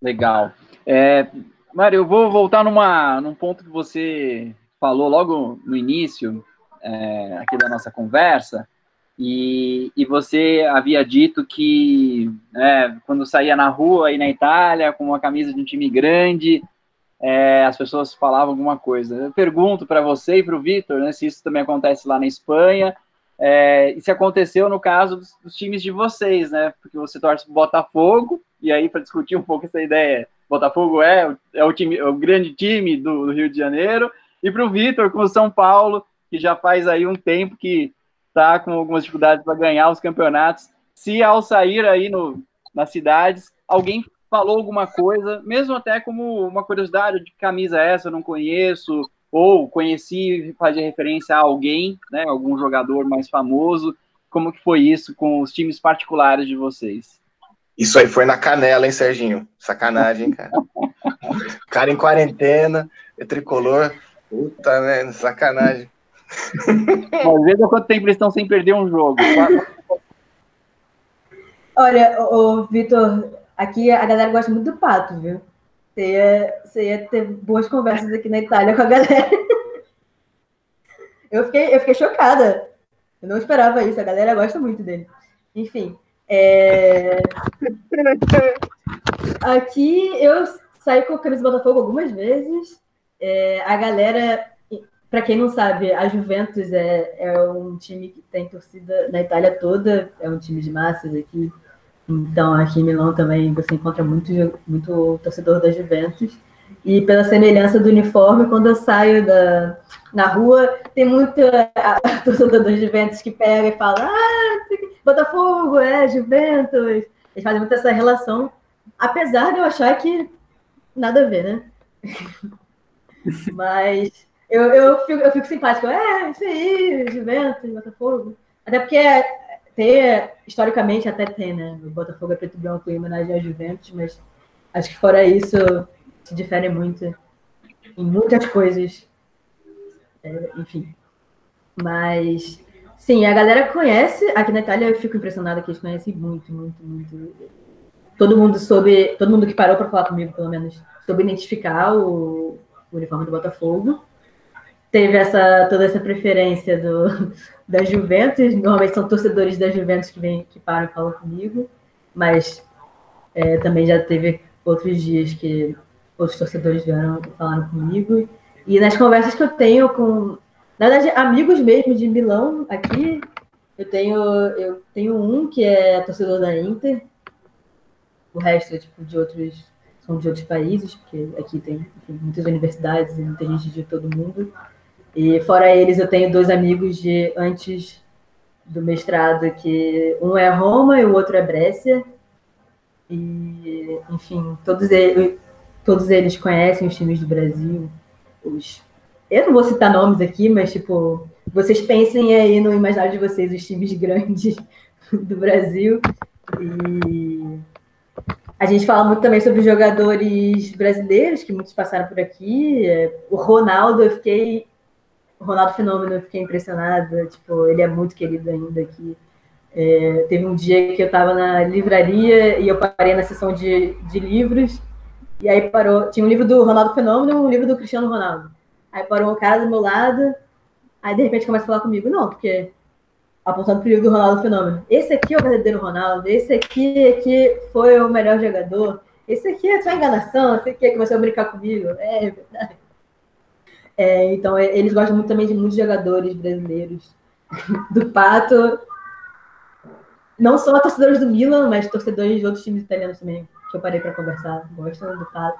Legal. É, Mário, eu vou voltar numa, num ponto que você falou logo no início é, aqui da nossa conversa, e, e você havia dito que né, quando saía na rua aí na Itália com uma camisa de um time grande, é, as pessoas falavam alguma coisa. Eu pergunto para você e para o Vitor né, se isso também acontece lá na Espanha é, e se aconteceu no caso dos, dos, times de vocês, né? Porque você torce para Botafogo e aí para discutir um pouco essa ideia, Botafogo é, é o time, é o grande time do, do Rio de Janeiro e para o Vitor com o São Paulo que já faz aí um tempo que está com algumas dificuldades para ganhar os campeonatos. Se ao sair aí no, nas cidades, alguém falou alguma coisa, mesmo até como uma curiosidade de camisa é essa eu não conheço, ou conheci fazer referência a alguém, né, algum jogador mais famoso, como que foi isso com os times particulares de vocês? Isso aí foi na canela, hein, Serginho? Sacanagem, cara. cara em quarentena, é tricolor. Puta, né? Sacanagem. Mas veja quanto tempo eles estão sem perder um jogo. Olha, o Vitor, aqui a galera gosta muito do pato, viu? Você ia, você ia ter boas conversas aqui na Itália com a galera. Eu fiquei, eu fiquei chocada. Eu não esperava isso, a galera gosta muito dele. Enfim. É... Aqui eu saí com a camisa do Botafogo algumas vezes. É, a galera para quem não sabe, a Juventus é, é um time que tem torcida na Itália toda, é um time de massas aqui. Então, aqui em Milão também você encontra muito, muito torcedor da Juventus. E pela semelhança do uniforme, quando eu saio da, na rua, tem muito torcedor da Juventus que pega e fala: Ah, Botafogo, é, Juventus. Eles fazem muito essa relação, apesar de eu achar que nada a ver, né? Mas eu, eu, fico, eu fico simpático. É, isso aí, Juventus, Botafogo. Até porque tem, historicamente até tem, né? O Botafogo é preto e branco em homenagem ao Juventus, mas acho que fora isso se difere muito em muitas coisas. É, enfim. Mas, sim, a galera conhece. Aqui na Itália eu fico impressionada que eles conhecem muito, muito, muito todo mundo soube, todo mundo que parou para falar comigo, pelo menos, soube identificar o, o uniforme do Botafogo. Teve essa toda essa preferência do, da Juventus. Normalmente são torcedores da Juventus que vêm, que param e falam comigo, mas é, também já teve outros dias que outros torcedores vieram falaram comigo. E nas conversas que eu tenho com, na verdade, amigos mesmo de Milão aqui, eu tenho eu tenho um que é torcedor da Inter, o resto é tipo de outros são de outros países, porque aqui tem enfim, muitas universidades e muita gente de todo mundo. E fora eles, eu tenho dois amigos de antes do mestrado, que um é Roma e o outro é Brécia. E, enfim, todos eles, todos eles conhecem os times do Brasil. Os, eu não vou citar nomes aqui, mas, tipo, vocês pensem aí no imaginário de vocês os times grandes do Brasil. E a gente fala muito também sobre jogadores brasileiros, que muitos passaram por aqui. O Ronaldo, eu fiquei. Ronaldo Fenômeno, eu fiquei impressionada. Tipo, ele é muito querido ainda aqui. É, teve um dia que eu estava na livraria e eu parei na sessão de, de livros. E aí parou. Tinha um livro do Ronaldo Fenômeno e um livro do Cristiano Ronaldo. Aí parou um cara do meu lado. Aí de repente começa a falar comigo. Não, porque apontando para o do Ronaldo Fenômeno. Esse aqui é o verdadeiro Ronaldo, esse aqui, aqui foi o melhor jogador, esse aqui é sua enganação, esse aqui é que começou a brincar comigo. É verdade. É, então, é, eles gostam muito também de muitos jogadores brasileiros. Do Pato, não só torcedores do Milan, mas torcedores de outros times italianos também, que eu parei para conversar. Gostam do Pato.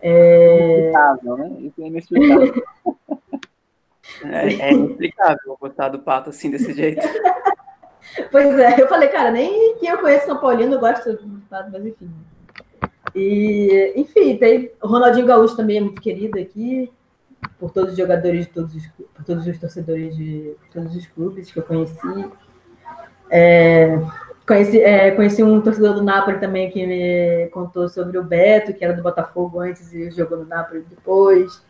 É... Inexplicável, né? Isso é inexplicável. É, é inexplicável gostar do Pato assim, desse jeito. pois é, eu falei, cara, nem quem eu conheço São Paulino gosta do Pato, mas enfim. E, enfim, tem o Ronaldinho Gaúcho também é muito querido aqui, por todos os jogadores de todos os, por todos os torcedores de todos os clubes que eu conheci. É, conheci, é, conheci um torcedor do Napoli também que me contou sobre o Beto, que era do Botafogo antes e jogou no Napoli depois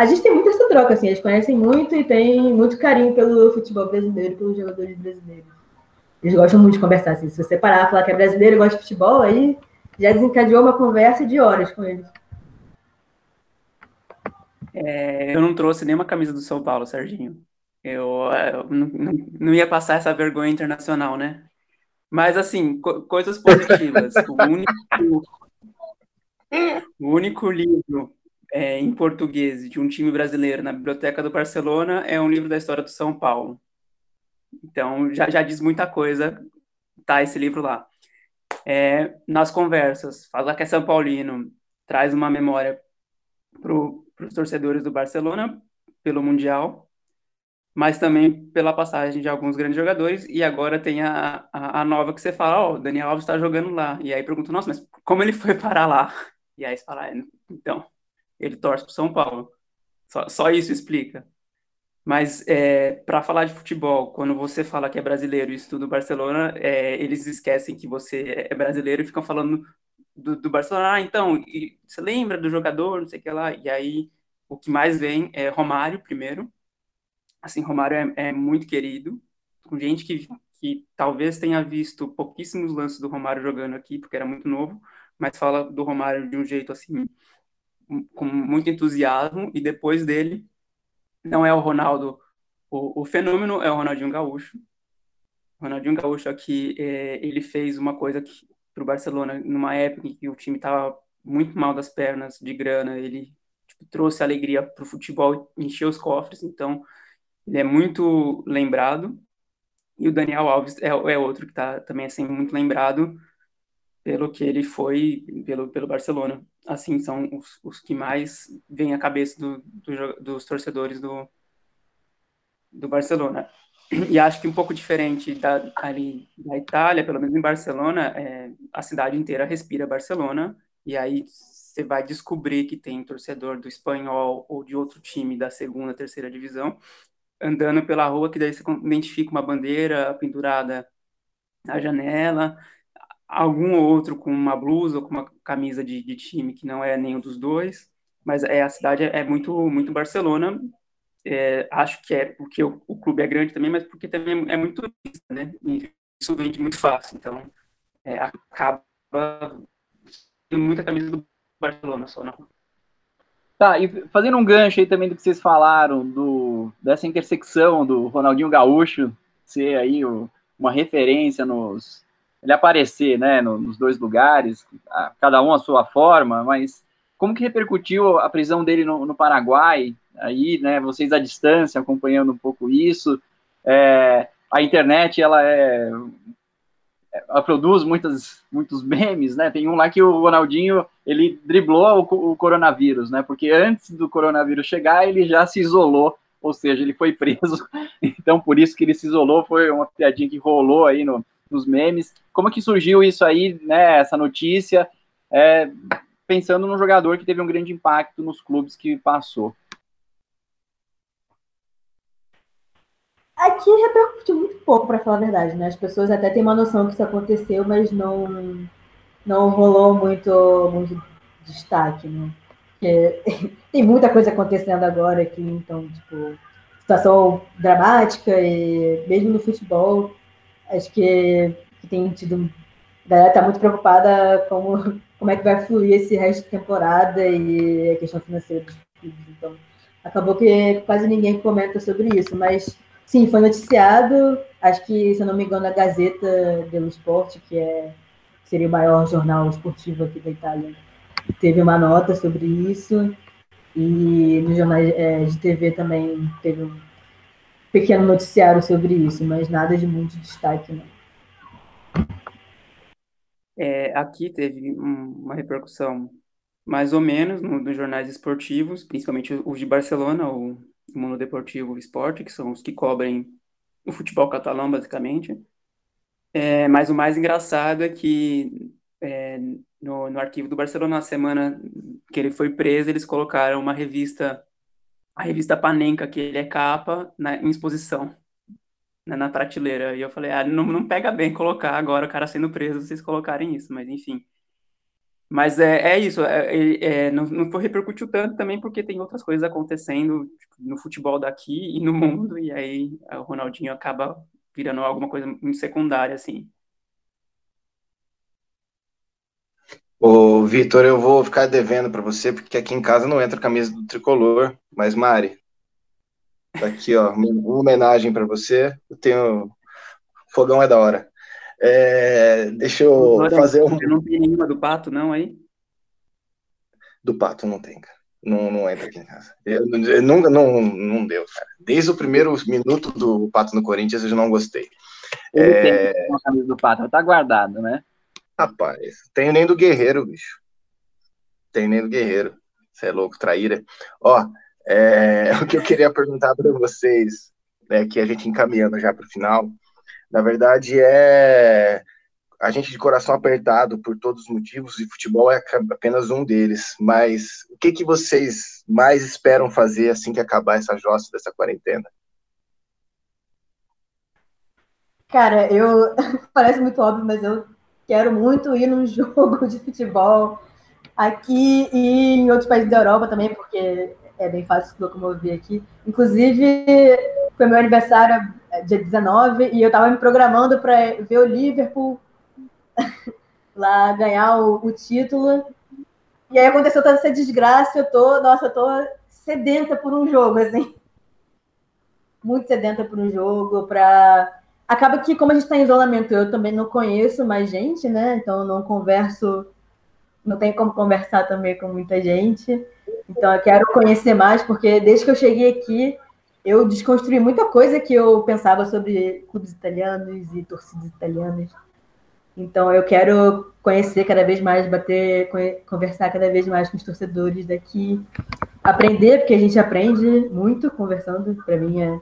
a gente tem muita essa troca, assim, eles conhecem muito e tem muito carinho pelo futebol brasileiro, pelos jogadores brasileiros. Eles gostam muito de conversar, assim, se você parar e falar que é brasileiro e gosta de futebol, aí já desencadeou uma conversa de horas com eles. É, eu não trouxe nenhuma camisa do São Paulo, Serginho. Eu, eu não, não, ia passar essa vergonha internacional, né? Mas, assim, co coisas positivas. o, único, o único livro é, em português de um time brasileiro na biblioteca do Barcelona é um livro da história do São Paulo. Então já, já diz muita coisa, tá esse livro lá. É, nas conversas, fala que é São Paulino, traz uma memória para os torcedores do Barcelona pelo Mundial, mas também pela passagem de alguns grandes jogadores, e agora tem a, a, a nova que você fala, ó, oh, Daniel Alves está jogando lá, e aí pergunta, nossa, mas como ele foi parar lá? E aí você fala, é, então, ele torce para São Paulo. Só, só, isso explica. Mas é, para falar de futebol, quando você fala que é brasileiro e estuda o Barcelona, é, eles esquecem que você é brasileiro e ficam falando do, do Barcelona. Ah, então, você lembra do jogador, não sei o que lá. E aí, o que mais vem é Romário, primeiro. Assim, Romário é, é muito querido. Com gente que, que talvez tenha visto pouquíssimos lances do Romário jogando aqui, porque era muito novo, mas fala do Romário de um jeito assim com muito entusiasmo, e depois dele não é o Ronaldo, o, o fenômeno é o Ronaldinho Gaúcho. Ronaldinho Gaúcho aqui, é, ele fez uma coisa para o Barcelona numa época em que o time estava muito mal das pernas, de grana, ele tipo, trouxe alegria para o futebol, encheu os cofres, então ele é muito lembrado. E o Daniel Alves é, é outro que está também assim, muito lembrado pelo que ele foi pelo, pelo Barcelona assim, são os, os que mais vêm à cabeça do, do, dos torcedores do, do Barcelona. E acho que um pouco diferente da, ali da Itália, pelo menos em Barcelona, é, a cidade inteira respira Barcelona, e aí você vai descobrir que tem torcedor do espanhol ou de outro time da segunda, terceira divisão, andando pela rua, que daí você identifica uma bandeira pendurada na janela, algum outro com uma blusa ou com uma camisa de, de, time que não é nenhum dos dois, mas é a cidade é, muito muito Barcelona. É, acho que é porque o, o, clube é grande também, mas porque também é muito né? E isso vende muito fácil, então é, acaba muita camisa do Barcelona só, não. Tá, e fazendo um gancho aí também do que vocês falaram, do, dessa intersecção do Ronaldinho Gaúcho ser aí o, uma referência nos. Ele aparecer, né, nos dois lugares, cada um a sua forma, mas como que repercutiu a prisão dele no, no Paraguai? Aí, né, vocês à distância acompanhando um pouco isso. É, a internet, ela é ela produz muitas, muitos memes, né? Tem um lá que o Ronaldinho ele driblou o, o, coronavírus, né? Porque antes do coronavírus chegar, ele já se isolou, ou seja, ele foi preso. Então, por isso que ele se isolou, foi uma piadinha que rolou aí no, nos memes. Como que surgiu isso aí, né? Essa notícia, é, pensando num jogador que teve um grande impacto nos clubes que passou. Aqui repercutiu muito pouco, para falar a verdade, né? As pessoas até têm uma noção que isso aconteceu, mas não, não rolou muito, muito destaque, né? Porque tem muita coisa acontecendo agora aqui, então, tipo, situação dramática e mesmo no futebol, acho que, que tem tido. A galera tá muito preocupada como, como é que vai fluir esse resto de temporada e a questão financeira dos clubes. Então, acabou que quase ninguém comenta sobre isso, mas Sim, foi noticiado, acho que, se eu não me engano, a Gazeta dello Sport, que é, seria o maior jornal esportivo aqui da Itália, teve uma nota sobre isso, e nos jornais é, de TV também teve um pequeno noticiário sobre isso, mas nada de muito destaque, não. É, aqui teve uma repercussão mais ou menos nos jornais esportivos, principalmente os de Barcelona, o Mundo Deportivo Esporte, que são os que cobrem o futebol catalão, basicamente. É, mas o mais engraçado é que é, no, no arquivo do Barcelona, na semana que ele foi preso, eles colocaram uma revista, a revista Panenka, que ele é capa, na, em exposição, na, na prateleira. E eu falei, ah, não, não pega bem colocar agora o cara sendo preso, vocês colocarem isso, mas enfim. Mas é, é isso, é, é, não, não foi, repercutiu tanto também porque tem outras coisas acontecendo tipo, no futebol daqui e no mundo, e aí o Ronaldinho acaba virando alguma coisa muito secundária, assim. Ô, Vitor, eu vou ficar devendo para você, porque aqui em casa não entra camisa do tricolor, mas Mari, tá aqui, ó, uma homenagem para você. Eu tenho. Fogão é da hora. É, deixa eu fazer um. Não tem nenhuma do Pato, não, aí? Do Pato não tem, cara. Não, não entra aqui em casa. Eu, eu nunca, não, não deu, cara. Desde o primeiro minuto do Pato no Corinthians, eu já não gostei. Ele é... tem uma camisa do Pato, tá guardado, né? Rapaz, tem nem do Guerreiro, bicho. Tem nem do Guerreiro. Você é louco, traíra. Ó, é, o que eu queria perguntar para vocês, é que a gente encaminhando já para o final, na verdade, é a gente de coração apertado por todos os motivos e futebol é apenas um deles. Mas o que, que vocês mais esperam fazer assim que acabar essa jossa dessa quarentena? Cara, eu parece muito óbvio, mas eu quero muito ir num jogo de futebol aqui e em outros países da Europa também, porque é bem fácil se locomover aqui. Inclusive, foi meu aniversário é, dia 19 e eu estava me programando para ver o Liverpool lá ganhar o, o, título. E aí aconteceu toda essa desgraça, eu tô, nossa, eu tô sedenta por um jogo, assim. Muito sedenta por um jogo, para acaba que como a gente está em isolamento, eu também não conheço mais gente, né? Então não converso, não tem como conversar também com muita gente. Então eu quero conhecer mais, porque desde que eu cheguei aqui, eu desconstruí muita coisa que eu pensava sobre clubes italianos e torcidas italianas. Então eu quero conhecer cada vez mais, bater, conversar cada vez mais com os torcedores daqui, aprender, porque a gente aprende muito conversando, para mim é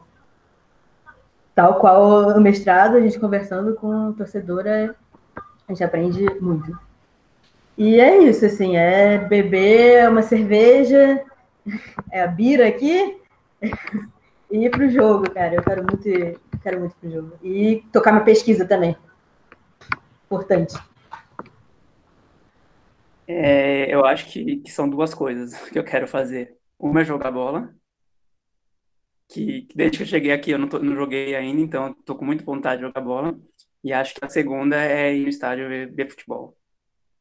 tal qual o mestrado, a gente conversando com torcedora, a gente aprende muito. E é isso, assim, é beber uma cerveja, é a bira aqui, e ir pro jogo, cara. Eu quero muito ir, quero muito pro jogo. E tocar minha pesquisa também. Importante. É, eu acho que, que, são duas coisas que eu quero fazer. Uma é jogar bola, que, que desde que eu cheguei aqui eu não, tô, não joguei ainda, então estou com muita vontade de jogar bola. E acho que a segunda é ir no estádio ver, ver futebol.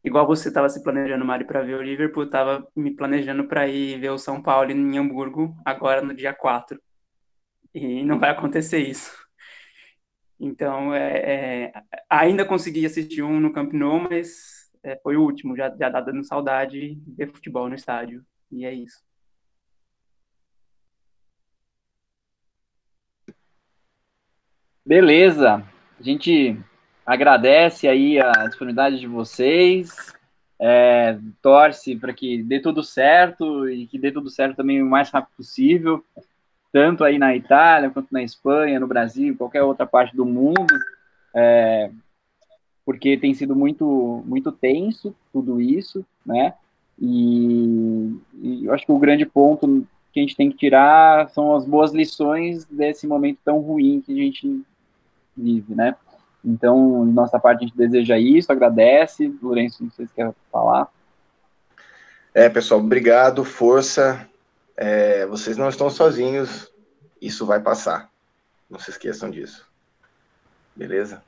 Igual você estava se planejando, Mari, para ver o Liverpool, estava me planejando para ir ver o São Paulo em Hamburgo, agora no dia 4. E não vai acontecer isso. Então, é, é, ainda consegui assistir um no Camp Nou, mas é, foi o último, já, já tá dando saudade ver futebol no estádio. E é isso. Beleza. A gente agradece aí a disponibilidade de vocês, é, torce para que dê tudo certo e que dê tudo certo também o mais rápido possível, tanto aí na Itália, quanto na Espanha, no Brasil, qualquer outra parte do mundo, é, porque tem sido muito, muito tenso tudo isso, né? E, e eu acho que o grande ponto que a gente tem que tirar são as boas lições desse momento tão ruim que a gente vive, né? Então, de nossa parte, a gente deseja isso, agradece. Lourenço, não sei se quer falar. É, pessoal, obrigado, força. É, vocês não estão sozinhos, isso vai passar. Não se esqueçam disso. Beleza?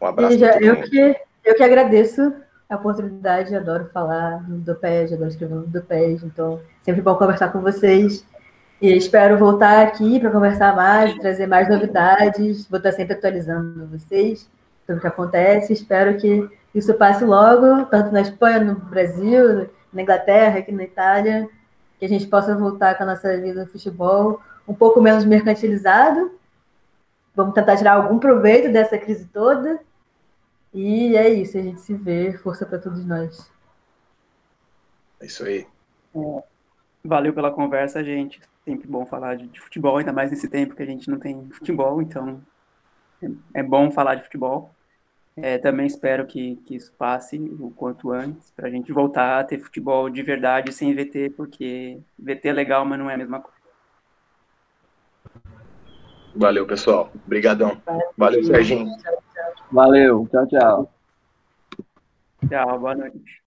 Um abraço. Já, eu, que, eu que agradeço a oportunidade, adoro falar do PES, adoro escrever do PES, então sempre bom conversar com vocês. E espero voltar aqui para conversar mais, trazer mais novidades. Vou estar sempre atualizando vocês sobre o que acontece. Espero que isso passe logo, tanto na Espanha, no Brasil, na Inglaterra, aqui na Itália, que a gente possa voltar com a nossa vida no futebol um pouco menos mercantilizado. Vamos tentar tirar algum proveito dessa crise toda. E é isso, a gente se vê. Força para todos nós. É isso aí. É, valeu pela conversa, gente sempre bom falar de, de, futebol, ainda mais nesse tempo que a gente não tem futebol, então é, é bom falar de futebol. É, também espero que, que isso passe o quanto antes, para a gente voltar a ter futebol de verdade sem VT, porque VT é legal, mas não é a mesma coisa. Valeu, pessoal. Obrigadão. Valeu, Serginho. Valeu. Tchau, tchau. Tchau, boa noite.